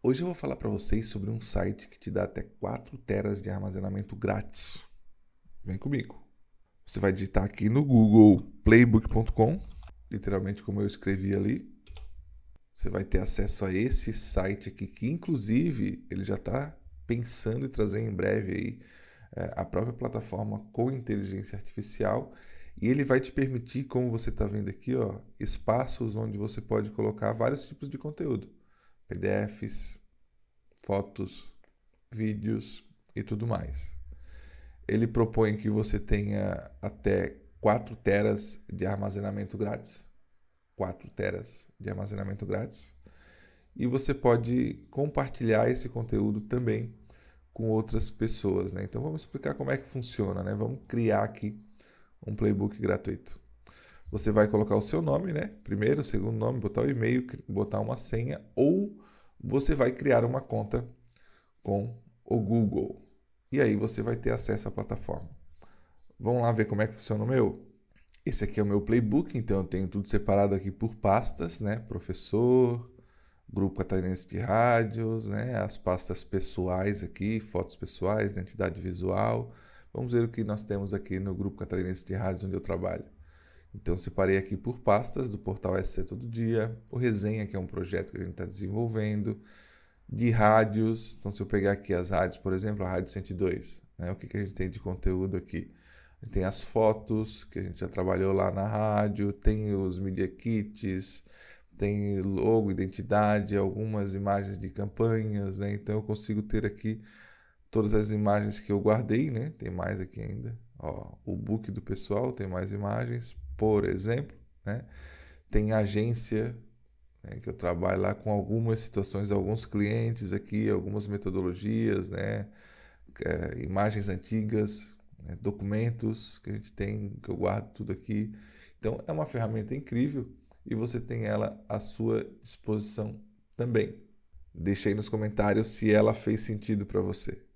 Hoje eu vou falar para vocês sobre um site que te dá até 4 teras de armazenamento grátis. Vem comigo. Você vai digitar aqui no Google playbook.com, literalmente como eu escrevi ali. Você vai ter acesso a esse site aqui, que inclusive ele já está pensando em trazer em breve aí é, a própria plataforma com inteligência artificial e ele vai te permitir, como você está vendo aqui, ó, espaços onde você pode colocar vários tipos de conteúdo. PDFs, fotos, vídeos e tudo mais. Ele propõe que você tenha até 4 teras de armazenamento grátis. 4 teras de armazenamento grátis. E você pode compartilhar esse conteúdo também com outras pessoas. Né? Então vamos explicar como é que funciona. Né? Vamos criar aqui um playbook gratuito. Você vai colocar o seu nome, né? Primeiro, segundo nome, botar o e-mail, botar uma senha ou você vai criar uma conta com o Google. E aí você vai ter acesso à plataforma. Vamos lá ver como é que funciona o meu? Esse aqui é o meu playbook, então eu tenho tudo separado aqui por pastas, né? Professor, grupo catarinense de rádios, né? As pastas pessoais aqui, fotos pessoais, identidade visual. Vamos ver o que nós temos aqui no grupo catarinense de rádios onde eu trabalho. Então, separei aqui por pastas do portal SC Todo Dia, o Resenha, que é um projeto que a gente está desenvolvendo, de rádios. Então, se eu pegar aqui as rádios, por exemplo, a Rádio 102, né? o que, que a gente tem de conteúdo aqui? A gente tem as fotos, que a gente já trabalhou lá na rádio, tem os media kits, tem logo, identidade, algumas imagens de campanhas, né? Então, eu consigo ter aqui todas as imagens que eu guardei, né? Tem mais aqui ainda. Ó, o book do pessoal tem mais imagens por exemplo, né? tem agência né, que eu trabalho lá com algumas situações, alguns clientes aqui, algumas metodologias, né? É, imagens antigas, né? documentos que a gente tem, que eu guardo tudo aqui. Então é uma ferramenta incrível e você tem ela à sua disposição também. Deixe aí nos comentários se ela fez sentido para você.